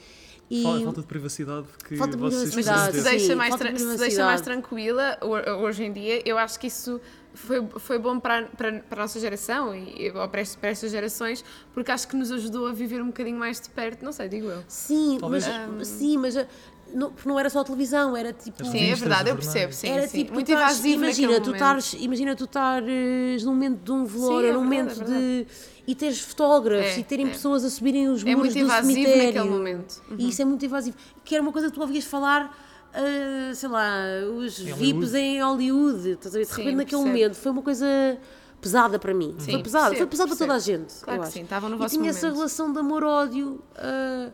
E, Fal- Falta de privacidade que Falta de vocês Mas privacidade, se deixa, sim, mais, de se te deixa mais privacidade. tranquila ho- hoje em dia, eu acho que isso foi, foi bom para, para, para a nossa geração e ou para, este- para estas gerações, porque acho que nos ajudou a viver um bocadinho mais de perto, não sei, digo eu. sim, Talvez- mas, sim, mas ah, não, porque não era só a televisão, era tipo... Sim, é verdade, eu percebo, sim, era sim. tipo, muito invasivo imagina, tu estares, imagina tu estares num momento de um velório, Sim, é num verdade, momento é de e teres fotógrafos É, e terem é. pessoas a subirem os É muros muito do cemitério. naquele momento. Uhum. E isso é muito invasivo. Que era uma coisa que tu ouvias falar, ah, sei lá, os Em VIPs Hollywood. em Hollywood, estás a ver? De repente naquele percebo. momento foi uma coisa pesada para mim. Sim, foi pesada, foi percebo, pesada para toda a gente. Claro eu que acho. sim, estavam no e vosso tinha essa momento. relação de amor-ódio ah,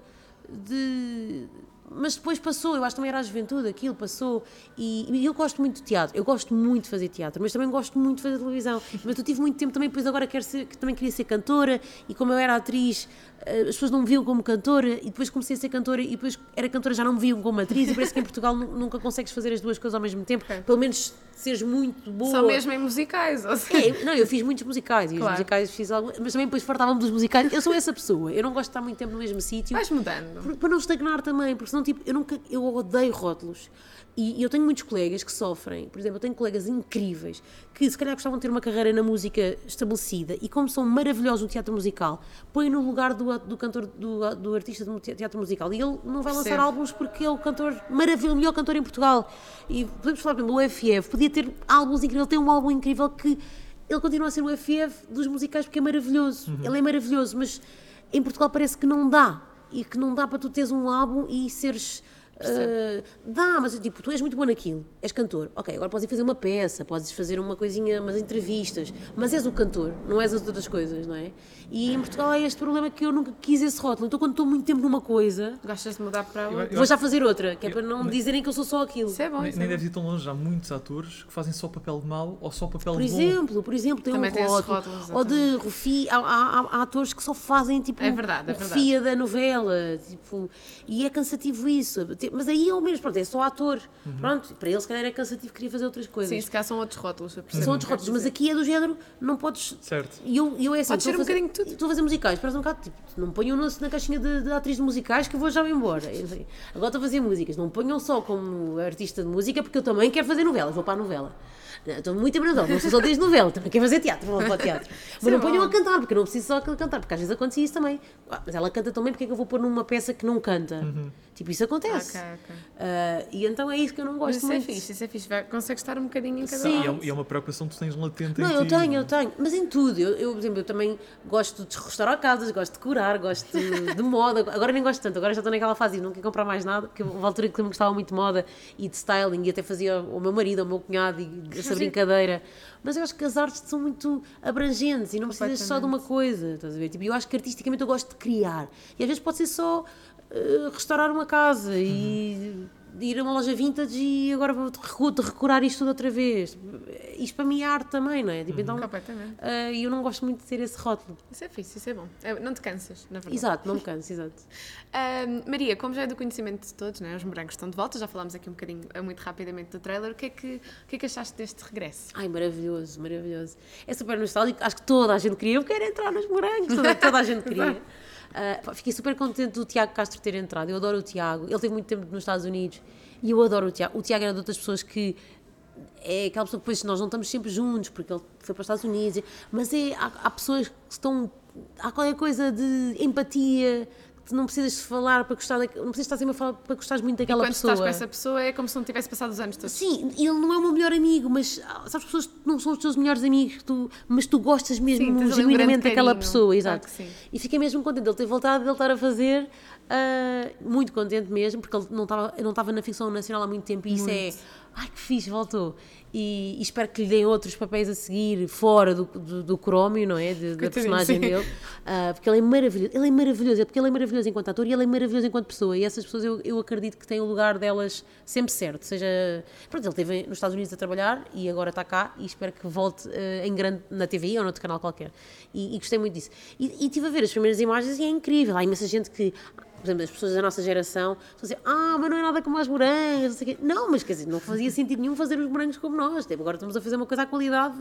de mas depois passou, eu acho que também era a juventude, aquilo passou. E, e eu gosto muito de teatro, eu gosto muito de fazer teatro, mas também gosto muito de fazer televisão. Mas eu tive muito tempo também, depois agora quero ser, que também queria ser cantora, e como eu era atriz, as pessoas não me viam como cantora, e depois comecei a ser cantora, e depois era cantora, já não me viam como atriz, e parece que em Portugal nu- nunca consegues fazer as duas coisas ao mesmo tempo, Ok. pelo menos seres muito boa. Só mesmo em musicais, ou seja, É, não, eu fiz muitos musicais, e os Claro. musicais fiz algum, mas também depois fartava-me dos musicais. Eu sou essa pessoa, eu não gosto de estar muito tempo no mesmo sítio. vais mudando. Por- para não estagnar também, porque senão, tipo, eu nunca, eu odeio rótulos. E, eu tenho muitos colegas que sofrem, por exemplo, eu tenho colegas incríveis que se calhar gostavam de ter uma carreira na música estabelecida e como são maravilhosos no teatro musical, põem no lugar do, do cantor, do, do artista do te- teatro musical e ele não vai lançar Percebo. álbuns porque é o cantor maravilhoso, o melhor cantor em Portugal. E podemos falar, por exemplo, o FF, podia ter álbuns incríveis, ele tem um álbum incrível que ele continua a ser o FF dos musicais porque é maravilhoso, ele é maravilhoso, mas em Portugal parece que não dá e que não dá para tu teres um álbum e seres. Ah, dá, mas tipo, tu és muito bom naquilo, és cantor. Ok, agora podes ir fazer uma peça, podes fazer uma coisinha, umas entrevistas, mas és o cantor, não és as outras coisas, não é? E em Portugal há este problema que eu nunca quis esse rótulo. Então, quando estou muito tempo numa coisa, Gostas de mudar para Eu- outra? eu vou já fazer outra, que é para não dizerem que eu sou só aquilo. Isso é bom, Nem, nem é bom. deve ir tão longe, há muitos atores que fazem só papel de mau ou só papel Por de bom. exemplo, por exemplo, tem Também um tem rótulo. rótulos, ou de Rufi, há, há- há- há atores que só fazem tipo É verdade, é o verdade. Rufia da novela, tipo, e é cansativo isso. Mas aí é o mesmo, pronto, é só ator. Pronto, para ele se calhar é cansativo, queria fazer outras coisas. Sim, se calhar são outros rótulos. São outros rótulos, mas aqui é do género, não podes. Certo. E eu, e eu é assim, ser a um fazer- bocadinho de tudo. Estou a fazer musicais, parece um bocado tipo, não me ponham na, na caixinha de, de atriz de musicais que eu vou já embora. Agora estou a fazer músicas, não me ponham só como artista de música porque eu também quero fazer novelas, vou para a novela. Não, Estou muito novela, não sou só atriz de novela, também quero fazer teatro, vou para o teatro. Mas é não ponham a cantar, porque eu não preciso só aquele cantar, porque às vezes acontecia isso também. Ah, mas ela canta também, porque é que eu vou pôr numa peça que não canta? Tipo, isso acontece. Ok, ok. Ah, e então é isso que eu não Mas gosto isso é muito. fixe, isso é fixe. Vai, consegues estar um bocadinho em cada Sim. E é, e é uma preocupação que tu tens latente Não, em eu ti. tenho, eu tenho, mas em tudo. Eu, eu, por exemplo, eu também gosto de restaurar casas, gosto de curar, gosto de, de moda. Agora nem gosto tanto, agora já estou naquela fase e não quero comprar mais nada, porque houve uma altura que eu gostava muito de moda e de styling e até fazia o meu marido, o meu cunhado e <laughs> essa brincadeira. Mas eu acho que as artes são muito abrangentes e não precisas só de uma coisa, estás a ver? Tipo, eu acho que artisticamente eu gosto de criar e às vezes pode ser só eh, restaurar uma casa e ir a uma loja vintage e agora vou recu- decorar isto tudo outra vez. Isto para mim é arte também, não é? Tipo, então, Completamente. ah, E eu não gosto muito de ter esse rótulo. Isso é fixe, isso é bom. É, não te cansas, na verdade. Exato, não me canso, exato. <laughs> Ahm, Maria, como já é do conhecimento de todos, né? os morangos estão de volta, já falámos aqui um bocadinho, eh, muito rapidamente do trailer. O que é que, o que, é que achaste deste regresso? Ai, maravilhoso, maravilhoso. É super nostálgico, acho que toda a gente queria. Eu quero entrar nos morangos, toda, toda a gente <laughs> queria. Ah, pá, fiquei super contente do Tiago Castro ter entrado. Eu adoro o Tiago. Ele teve muito tempo nos Estados Unidos e eu adoro o Tiago. O Tiago era de outras pessoas que. É aquela pessoa que depois nós não estamos sempre juntos porque ele foi para os Estados Unidos, mas é, há, há pessoas que estão. Há qualquer coisa de empatia tu não precisas falar para gostar, da, não precisas estar sempre a falar para gostares muito daquela Quando pessoa. estás com essa pessoa é como se não tivesse passado os anos todos. Sim, ele não é o meu melhor amigo, mas ah, sabes, pessoas não são os teus melhores amigos, tu, mas tu gostas mesmo Sim, um genuinamente grande daquela pessoa, Claro exato. sim. E fiquei mesmo contente de ele ter voltado, de ele estar a fazer, ah, muito contente mesmo, porque ele não estava não estava na ficção nacional há muito tempo e isso é, ai que fixe, voltou. E, e espero que lhe deem outros papéis a seguir fora do, do, do crómio, não é? De- da personagem sim. dele. Ah, porque ele é maravilhoso, ele é maravilhoso, é porque ele é maravilhoso enquanto ator e ele é maravilhoso enquanto pessoa. E essas pessoas eu, eu acredito que têm o lugar delas sempre certo. Seja. Pronto, ele esteve nos Estados Unidos a trabalhar e agora está cá e espero que volte eh, em grande na TVI ou noutro canal qualquer. E, e gostei muito disso. E, e estive a ver as primeiras imagens e é incrível. Há imensa gente que. Por exemplo, as pessoas da nossa geração estão a dizer, ah, mas não é nada como as morangas, não sei o quê. Não, mas quer dizer, não fazia sentido nenhum fazer os morangos como nós. Tipo, agora estamos a fazer uma coisa à qualidade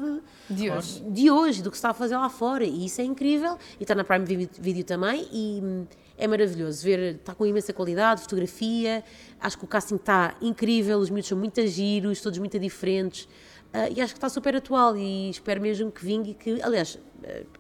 De hoje. de hoje, do que se está a fazer lá fora. E isso é incrível. E está na Prime Video, Video também. E hum, é maravilhoso ver. Está com imensa qualidade, fotografia. Acho que o casting está incrível. Os miúdos são muito giros, todos muito diferentes. Ah, e acho que está super atual. E espero mesmo que vingue e que. Aliás,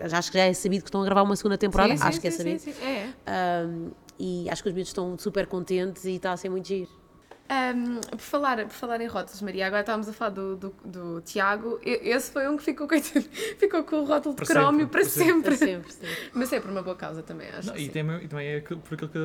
já acho que já é sabido que estão a gravar uma segunda temporada. Sim, sim, acho que é sim, sabido. sim, sim. É. Um, e acho que os miúdos estão super contentes e está a ser muito giro. Um, por, falar, por falar em rótulos, Maria, agora estávamos a falar do, do, do Tiago. Esse foi um que ficou, <laughs> coitado, ficou com o rótulo de Para crómio sempre, para para sempre. sempre. Sempre, sempre. Mas é por uma boa causa também, acho. Não, que e, tem, e também é por aquilo que.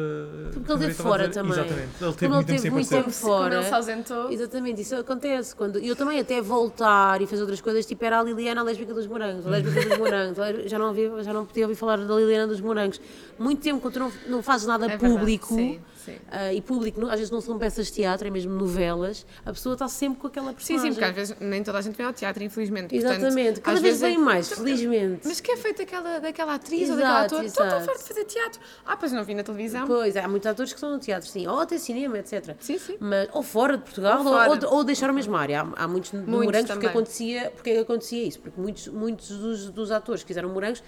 Porque que ele teve fora também. Exatamente. Ele teve muito tempo teve muito aparecer. tempo fora. ele se ausentou. Exatamente, isso acontece. Quando, eu também até voltar e fazer outras coisas, tipo era a Liliana a lésbica dos morangos, a lésbica dos morangos. Já não, ouvi, já não podia ouvir falar da Liliana dos morangos. Muito tempo, quando tu não, não fazes nada É verdade, público, sim, sim. ah, e público, às vezes não são peças de teatro, é mesmo novelas, a pessoa está sempre com aquela Sim, personagem. sim, porque às vezes nem toda a gente vem ao teatro, infelizmente. Portanto, Exatamente, cada às vez vem é- mais, felizmente. Mas que é feito daquela, daquela atriz Exato, ou daquele ator? Estou tão farto de fazer teatro. Ah, pois não vi na televisão. Pois, há muitos atores que são no teatro, sim, ou até cinema, etc. Sim, sim. Mas, ou fora de Portugal, Ou ou, fora. ou, ou deixaram a mesma área. Há, há muitos, Muitos morangos porque acontecia, porque é acontecia isso? Porque muitos, muitos dos, dos atores que fizeram morangos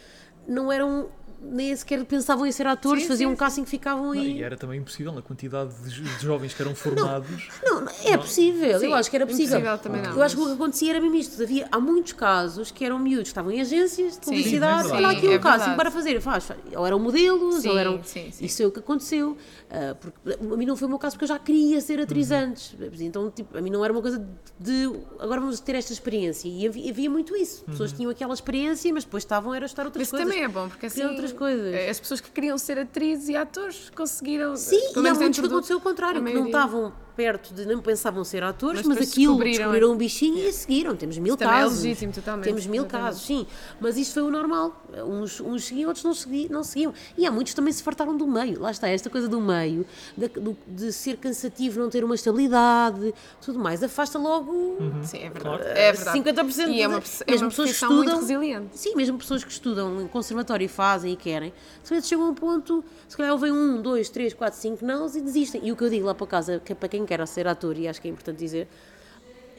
não eram, nem sequer pensavam em ser atores, Sim, faziam sim, um casting que ficavam Não, aí. e era também impossível a quantidade de, jo- de jovens que eram formados. Não, não, é possível, Sim, eu acho que era possível. também não, eu acho que o que acontecia era mesmo isto. Havia, há muitos casos que eram miúdos estavam em agências de publicidade, Sim, olha aqui é um casting verdade. para fazer, faz, faz. Ou eram modelos, Sim, ou eram. sim, sim. Isso é o que aconteceu. Ah, porque, a mim não foi o meu caso porque eu já queria ser atriz Uhum. antes. Então, tipo, a mim não era uma coisa de agora vamos ter esta experiência. E havia, havia muito isso. Pessoas tinham aquela experiência, mas depois estavam era a estudar outras Isso coisas. também é bom, porque assim. Outras coisas. As pessoas que queriam ser atrizes e atores conseguiram. Sim, e há muitos que aconteceu o contrário, que não estavam perto de, não pensavam ser atores, Mas mas, aquilo descobriram- descobriram um bichinho e seguiram. Temos mil também é casos. legítimo, totalmente, Temos mil exatamente. casos, sim. Mas isto foi o normal. Uns, uns seguiam, outros não, segui, não seguiam. E há muitos que também se fartaram do meio. Lá está, esta coisa do meio, do- de ser cansativo, não ter uma estabilidade, tudo mais, afasta logo. Sim, é verdade. Claro. É verdade. 50% E é uma, de- é mesmo uma pessoas que profissão muito estudam- resiliente. Sim, mesmo pessoas que estudam em conservatório e fazem e querem, às vezes chegam a um ponto, se calhar ouvem um, dois, três, quatro, cinco nãos e desistem. E o que eu digo lá para casa, que é para quem quer ser ator, e acho que é importante dizer,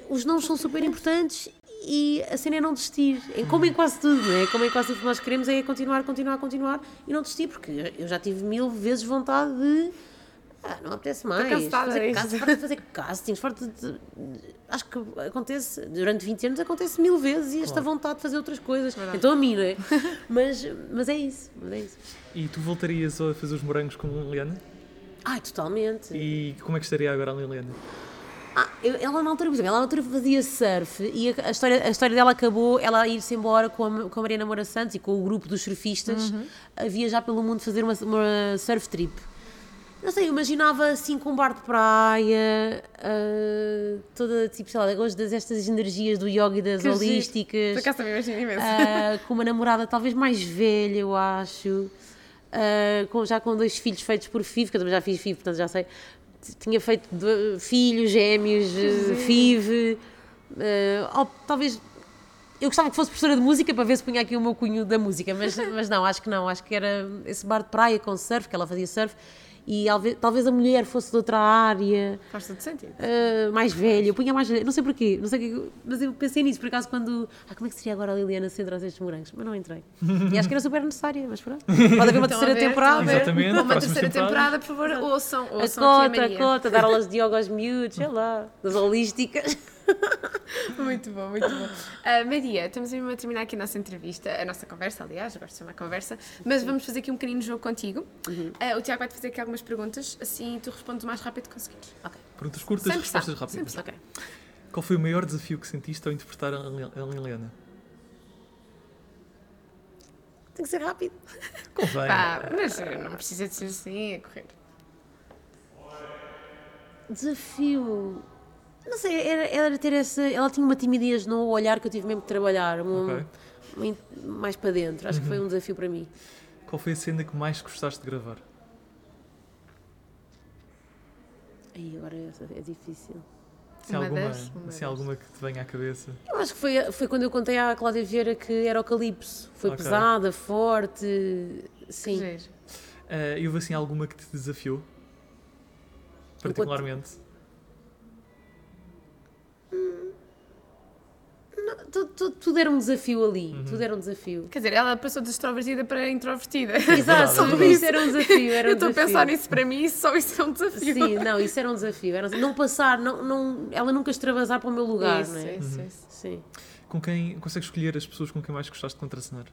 os nãos são super importantes e a cena é não desistir. É como em quase tudo, não é? Como em quase tudo que nós queremos é continuar, continuar, continuar e não desistir, porque eu já tive mil vezes vontade de. Ah, não apetece mais. cansada fazer, cast- fazer castings, farta de, Acho que acontece, durante 20 anos acontece mil vezes e esta vontade de fazer outras coisas. Então a mim, não é? <laughs> mas, mas é isso, mas é isso. E tu voltarias a fazer os morangos com a Liliana? Ai, totalmente. E como é que estaria agora a Liliana? Ah, eu- ela na altura, por exemplo, ela na altura fazia surf e a, a história, a história dela acabou ela a ir-se embora com a, com a Mariana Moura Santos e com o grupo dos surfistas a viajar pelo mundo fazer uma, uma surf trip. Não sei, eu imaginava assim com um bar de praia, ah, toda tipo, sei lá, gosto das estas energias do yoga e das Que holísticas. Por acaso também imagino imenso. Ah, com uma namorada talvez mais velha, eu acho. Ah, com, já com dois filhos feitos por FIV, que eu também já fiz FIV, portanto já sei. Tinha feito do- filhos, gêmeos, FIV. ah, ou talvez. Eu gostava que fosse professora de música para ver se punha aqui o meu cunho da música, mas, mas não, acho que não. Acho que era esse bar de praia com surf, que ela fazia surf, e talvez, a mulher fosse de outra área. Faz todo sentido. Uh, mais velha, eu punha mais velha, não sei porquê, não sei que, é mas eu pensei nisso, por acaso, quando. Ah, como é que seria agora a Liliana se entrasse estes morangos? Mas não entrei. E acho que era super necessária, mas pronto. Pode haver uma Estão a terceira ver? temporada. Estão a ver? Exatamente, Uma terceira temporada, por favor, ouçam, A ouçam a cota, a Maria. cota, dar aulas de yoga aos miúdos, sei lá, das holísticas. <laughs> Muito bom, muito bom. Ah, Maria, estamos mesmo a terminar aqui a nossa entrevista, a nossa conversa, aliás, agora se chama conversa, mas vamos fazer aqui um pequenino jogo contigo. Ah, o Tiago vai-te fazer aqui algumas perguntas, assim tu respondes o mais rápido que conseguires. Perguntas curtas, Sem pressão, respostas rápidas. sem Ok. Qual foi o maior desafio que sentiste ao interpretar a Hel- a Helena? Tem que ser rápido. Convém. Pá, mas não precisa de ser assim, a correr. Desafio. Não sei, era, era ter essa. Ela tinha uma timidez no olhar que eu tive mesmo que trabalhar. uma- Ok. uma in- mais para dentro. Acho que foi um desafio para mim. Qual foi a cena que mais gostaste de gravar? Aí agora essa é difícil. Se Uma alguma, das, uma se alguma que te venha à cabeça. Eu acho que foi, foi quando eu contei à Cláudia Vieira que era o Calypso. Foi Ok. pesada, forte. Sim. Uh, e houve assim alguma que te desafiou? Particularmente? Tu- tu- Tudo era um desafio ali. Uhum. Tudo era um desafio. Quer dizer, ela passou de extrovertida para introvertida. Exato, <laughs> é tudo isso era um desafio. Era um Eu estou a pensar nisso para mim só isso é um desafio. Sim, não, isso era um desafio. Era não passar, não, não, ela nunca extravasar para o meu lugar, isso, não é? isso, isso. Sim. Com quem consegues escolher as pessoas com quem mais gostaste de contracenar?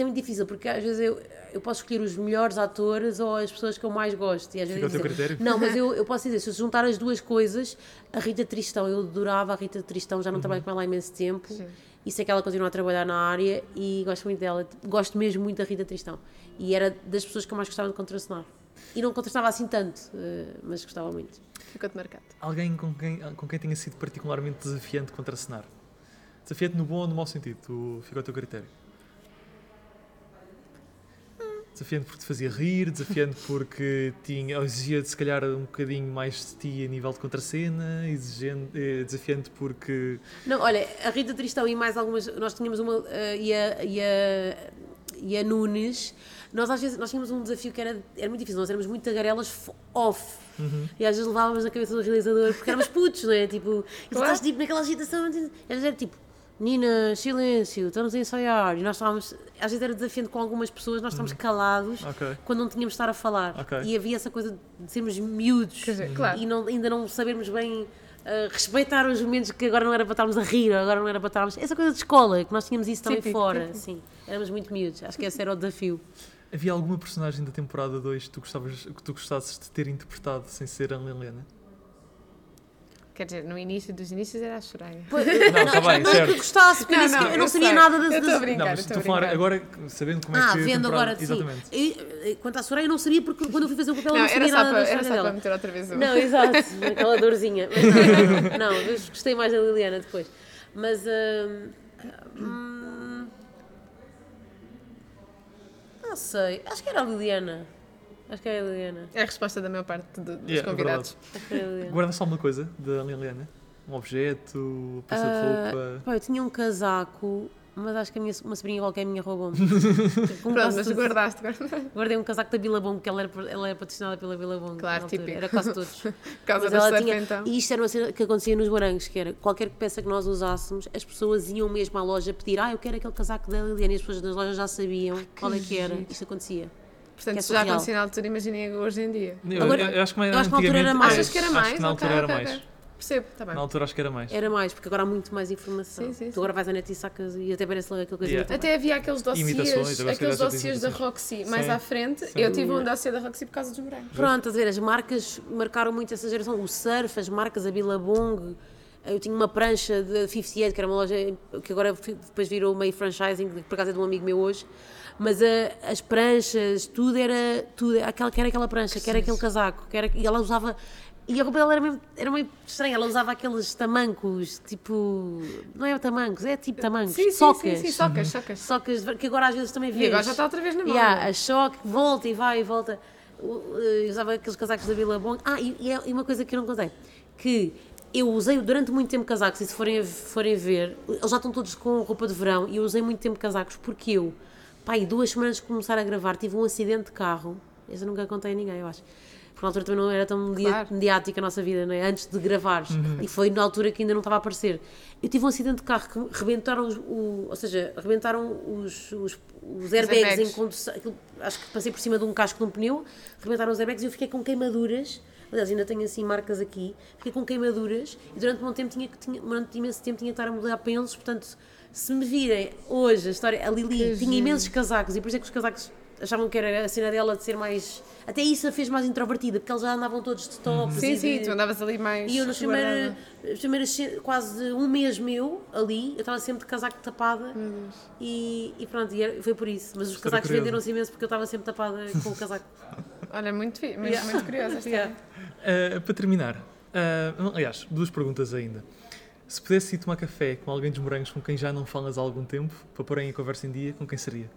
Isso é muito difícil, porque às vezes eu, eu posso escolher os melhores atores ou as pessoas que eu mais gosto. E às Fica vezes ao teu dizer- critério? Não, mas eu, <laughs> eu posso dizer, se eu juntar as duas coisas, a Rita Tristão, eu adorava a Rita Tristão, já não trabalho com ela há imenso tempo. Sim. E sei que ela continua a trabalhar na área e gosto muito dela. Gosto mesmo muito da Rita Tristão. E era das pessoas que eu mais gostava de contracenar. E não contracenava assim tanto, eh, mas gostava muito. Ficou-te marcado. Alguém com quem, com quem tenha sido particularmente desafiante contracenar? Desafiante no bom ou no mau sentido? Fica ao teu critério. Desafiante porque te fazia rir, desafiante porque tinha, exigia se calhar um bocadinho mais de ti a nível de contracena, exigente, eh, desafiante porque Não, olha, a Rita Tristão e mais algumas. Nós tínhamos uma. eh, e, a, e, a, e a Nunes. Nós às vezes nós tínhamos um desafio que era, era muito difícil. Nós éramos muito tagarelas off. E às vezes levávamos na cabeça do realizador porque éramos putos, não é? Tipo, e tu Claro. estás tipo naquela agitação. e às vezes era tipo. Nina, silêncio, estamos a ensaiar. E nós estávamos, às vezes era desafiante com algumas pessoas, nós estávamos calados Ok. quando não tínhamos de estar a falar. Ok. E havia essa coisa de sermos miúdos dizer, claro. e não- ainda não sabermos bem uh, respeitar os momentos que agora não era para estarmos a rir, agora não era para estarmos. Essa coisa de escola, que nós tínhamos isso também Típico, fora. típico. Sim, éramos muito miúdos. Acho que esse era o desafio. havia alguma personagem da temporada 2 que tu, gostavas, que tu gostasses de ter interpretado sem ser a Helena? Quer dizer, no início dos inícios era a Soraya. Não, está bem, <laughs> Não é que certo. gostasse, porque Não, não, eu não eu sabia sei. nada das. Eu estou a das- brincar. Não, mas estou a estou a falar agora, sabendo como é Ah, que a vendo agora, sim. Exatamente. E, e, Quanto à Soraya, eu não sabia porque quando eu fui fazer o papel, eu Não, não era sabia nada para, da era história só para dela. meter outra vez o. Não, exato, aquela dorzinha. Mas não, não, não, eu gostei mais da Liliana depois. Mas. hum, hum, não sei, acho que era a Liliana. Acho que era a Liliana. É a resposta da maior parte do- dos Yeah, é convidados. Acho que era a Liliana. Guardas alguma coisa da Helena? Um objeto, peça de Ah, roupa? Pá, eu tinha um casaco, mas acho que a minha, uma sobrinha qualquer minha roubou-me. Como Pronto, mas tudo. guardaste, guardaste. Guardei um casaco da Billabong, porque ela era, ela era patrocinada pela Billabong. Claro, típico. Era quase todos. <laughs> Por causa Mas da ela surf, tinha, então. E isto era uma cena que acontecia nos morangos, que era qualquer peça que nós usássemos, as pessoas iam mesmo à loja pedir, ah, eu quero aquele casaco da Liliana, e as pessoas das lojas já sabiam qual é que era. Isto acontecia. Portanto, é se já acontecia na altura, imaginem hoje em dia. Eu, Agora, eu acho que, eu acho que na altura era mais. Achas que era acho mais? que na altura era ok, mais. ok. Percebo, está bem. Na altura acho que era mais. Era mais, porque agora há muito mais informação. Sim, sim, Tu sim. agora vais à net e sacas e até parece logo aquilo que Yeah. Até havia aqueles se aqueles tens da. Roxy mais à frente. Sim. Eu tive um dossiê da Roxy por causa dos morangos. Pronto, a ver, as marcas marcaram muito essa geração. O surf, as marcas, a Billabong. Eu tinha uma prancha de 58, que era uma loja que agora depois virou meio franchising, por acaso é de um amigo meu hoje. Mas a- as pranchas, tudo era. Tudo, aquela, que era aquela prancha, que era aquele casaco, que era, e ela usava. E a roupa dela era meio, era meio estranha, ela usava aqueles tamancos, tipo. Não é tamancos, é tipo tamancos. Sim, socas. sim, sim, socas, socas. Socas, que agora às vezes também vês. E agora já está outra vez na moda. Yeah, a choque, volta e vai e volta. Eh, usava aqueles casacos da Billabong. Ah, e, e é- e uma coisa que eu não contei, que eu usei durante muito tempo casacos, e se forem, forem ver, eles já estão todos com roupa de verão, e eu usei muito tempo casacos porque eu, e duas semanas de começar a gravar, tive um acidente de carro, essa eu nunca contei a ninguém, eu acho. Porque na altura também não era tão Claro. mediática a nossa vida, não é? Antes de gravares. E foi na altura que ainda não estava a aparecer. Eu tive um acidente de carro que rebentaram os, o, ou seja, rebentaram os, os, os airbags, airbags. em condução. Acho que passei por cima de um casco de um pneu, rebentaram os airbags e eu fiquei com queimaduras Aliás, ainda tenho assim marcas aqui. Fiquei com queimaduras e durante um tempo tinha que tinha, durante imenso tempo tinha que estar a mudar pensos, portanto, se me virem hoje a história, a Lili Que tinha giro. imensos casacos e por isso é que os casacos achavam que era a cena dela de ser mais. Até isso a fez mais introvertida, porque eles já andavam todos de tops. Sim, e sim, de- tu andavas ali mais. e eu nas primeiras, as primeiras quase um mês meu ali, eu estava sempre de casaco tapada e, e pronto, e era- foi por isso. Mas os História casacos venderam-se imenso porque eu estava sempre tapada com o casaco. <laughs> Olha, muito, muito, Yeah. muito curiosa esta Yeah. Uh, para terminar, uh, aliás, duas perguntas ainda. Se pudesse ir tomar café com alguém dos morangos com quem já não falas há algum tempo, para porem a conversa em dia, com quem seria?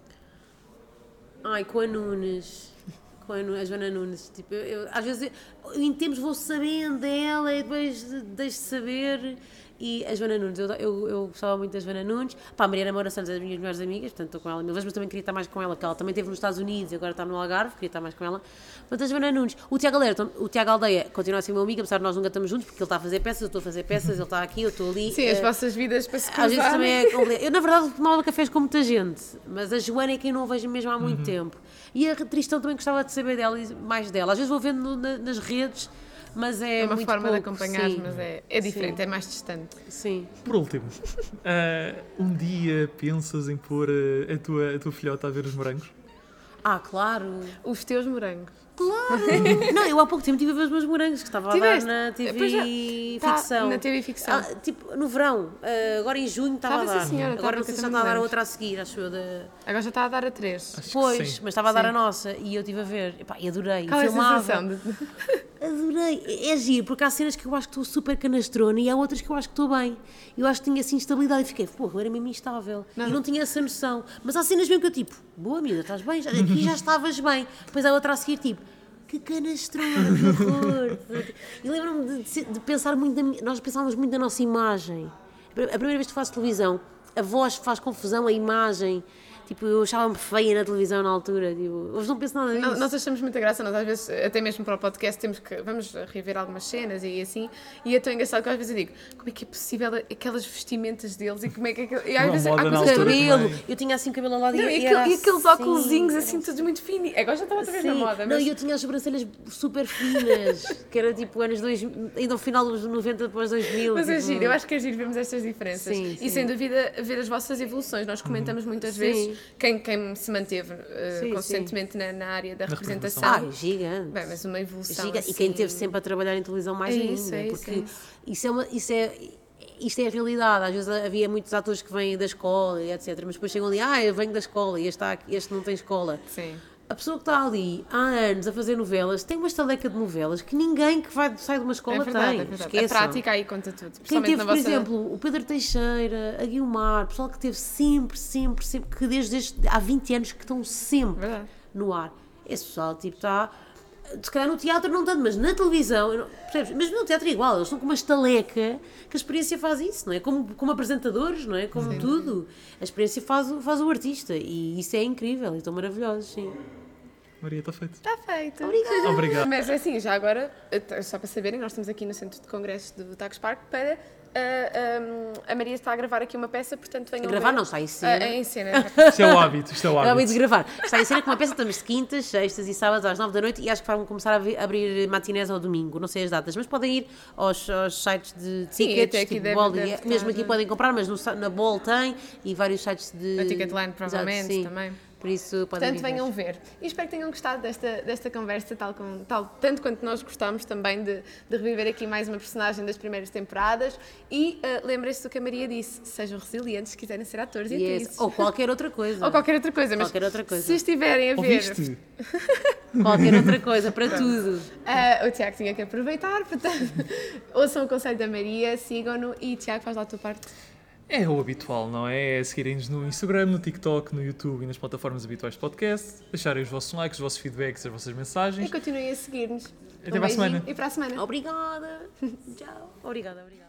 Ai, com a Nunes. Com a, Joana Nunes. Tipo, eu, eu- às vezes, eu, em tempos vou sabendo dela e depois de- deixo de saber. E a Joana Nunes, eu, eu, eu gostava muito da Joana Nunes. Pá, a Mariana Moura Santos é das minhas melhores amigas, portanto estou com ela mil vezes, mas também queria estar mais com ela, porque ela também esteve nos Estados Unidos e agora está no Algarve, queria estar mais com ela. Portanto, a Joana Nunes. O Tiago Aldeia, o Tiago Aldeia continua a ser meu amigo, apesar de nós nunca estamos juntos, porque ele está a fazer peças, eu estou a fazer peças, ele está aqui, eu estou ali. Sim, as Eh, vossas vidas para se às vezes também é. Eu, na verdade, tomava cafés com muita gente, mas a Joana é quem não vejo mesmo há muito Uhum. tempo. E a Tristão também gostava de saber dela e mais dela. Às vezes vou vendo no- na- nas redes, mas é, É uma muito forma de pouco. acompanhar, sim, mas é, é diferente, Sim. é mais distante. Sim. Por último, uh, um dia pensas em pôr uh, a, tua, a tua filhota a ver os morangos? Ah, claro. Os teus morangos. Claro. <laughs> não, eu há pouco tempo estive a ver os meus morangos, que estava a dar na TV já. Tá, ficção. na TV ficção. Ah, tipo, no verão. Ah, agora em junho estava a dar. sim, senhora, agora não que sei se já está a dar a outra a seguir, acho eu. Da... Agora já está a dar a três. Acho Pois, mas estava a dar Sim. a nossa e eu estive a ver. Epá, e adorei. Qual é a filmava. sensação? De... <laughs> Adorei. É giro, porque há cenas que eu acho que estou super canastrona e há outras que eu acho que estou bem. Eu acho que tinha assim estabilidade e fiquei, porra, eu era mesmo instável. Não. E não tinha essa noção. Mas há cenas mesmo que eu tipo, boa amiga, estás bem? Aqui já estavas bem. Depois há outra a seguir, tipo, que canastrona, que horror. E lembro-me de, de pensar muito, na minha- nós pensávamos muito na nossa imagem. A primeira vez que faço televisão, a voz faz confusão, a imagem. Tipo, eu achava-me feia na televisão na altura. Tipo, hoje não penso nada disso. Não, nós achamos muita graça, nós às vezes, até mesmo para o podcast, temos que, vamos rever algumas cenas e assim, e é tão engraçado que às vezes eu digo, como é que é possível aquelas vestimentas deles e como é que aquilo... E às vezes há coisas cabelo. Eu tinha assim o cabelo ao lado Não, e, e, era aquele- e aqueles assim, óculosinhos era assim, todos muito finos. Agora já estava outra vez na moda, Não, mas... e eu tinha as sobrancelhas super finas, <laughs> que era tipo anos 2000, ainda ao final dos 90 depois 2000. Mas é tipo, giro, eu acho que é giro vermos estas diferenças. Sim, E sim. sem dúvida ver as vossas evoluções. Nós comentamos muitas Sim. vezes quem, quem se manteve Sim, consistentemente na, na área da Na representação. representação. Ai, gigante. Bem, mas uma evolução. Giga- E quem assim- esteve sempre a trabalhar em televisão mais É ainda, isso, é isso, porque é isso. isso é uma. Isso é, isto é a realidade. Às vezes havia muitos atores que vêm da escola e etc. Mas depois chegam ali, ah, eu venho da escola e este, aqui- este não tem escola. Sim. A pessoa que está ali há anos a fazer novelas tem uma estaleca de novelas que ninguém que vai sair de uma escola É verdade, tem. é verdade. A Esqueçam. prática aí conta tudo. Quem teve, por vossa... exemplo, o Pedro Teixeira, a Guilmar, pessoal que teve sempre, sempre, sempre, que desde este- há 20 anos que estão sempre Verdade. no ar. Esse pessoal, tipo, está. Se calhar no teatro não tanto, mas na televisão, não- percebes? Mesmo no teatro é igual, eles estão com uma estaleca que a experiência faz isso, não é? Como, como apresentadores, não é? Como tudo. A experiência faz, o- faz o artista e isso é incrível e estão maravilhosos, sim. Maria, está feito. Está feito. Obrigada. Obrigado. Mas assim, já agora, eh, só para saberem, nós estamos aqui no Centro de Congressos do Tagus Park para. Ah, ah, a Maria está a gravar aqui uma peça, portanto venham A gravar ver. não, está em cena. Ah, é em cena. Isto é o hábito, isto é o Acabei de hábito. gravar. Está em cena com uma peça, estamos de quintas, sextas e sábados às nove da noite e acho que vão começar a abrir matinés ao domingo, não sei as datas, mas podem ir aos, aos sites de Sim, tickets, até aqui tipo deve- Ball, deve e- estar, mesmo aqui né? podem comprar, mas no, na Ball tem e vários sites de... A Ticketline, Exato, provavelmente, sim. também. Por isso podem Portanto, venham ver. E espero que tenham gostado desta, desta conversa, tal como, tal, tanto quanto nós gostámos também de, de reviver aqui mais uma personagem das primeiras temporadas. E ah, lembrem-se do que a Maria disse: sejam resilientes se quiserem ser atores e Yes. atrizes. Ou qualquer outra coisa. Ou qualquer outra coisa, mas Qualquer outra coisa. se estiverem a ver. Ouviste? <laughs> Qualquer outra coisa, para tudo. Ah, o Tiago tinha que aproveitar, portanto, <laughs> ouçam o conselho da Maria, sigam-no e Tiago, faz lá a tua parte. É o habitual, não é? É seguirem-nos no Instagram, no TikTok, no YouTube e nas plataformas habituais de podcast, deixarem os vossos likes, os vossos feedbacks, as vossas E mensagens. continuem a seguir-nos. Até para a semana. E para a semana. Obrigada. <laughs> Tchau. Obrigada, obrigada.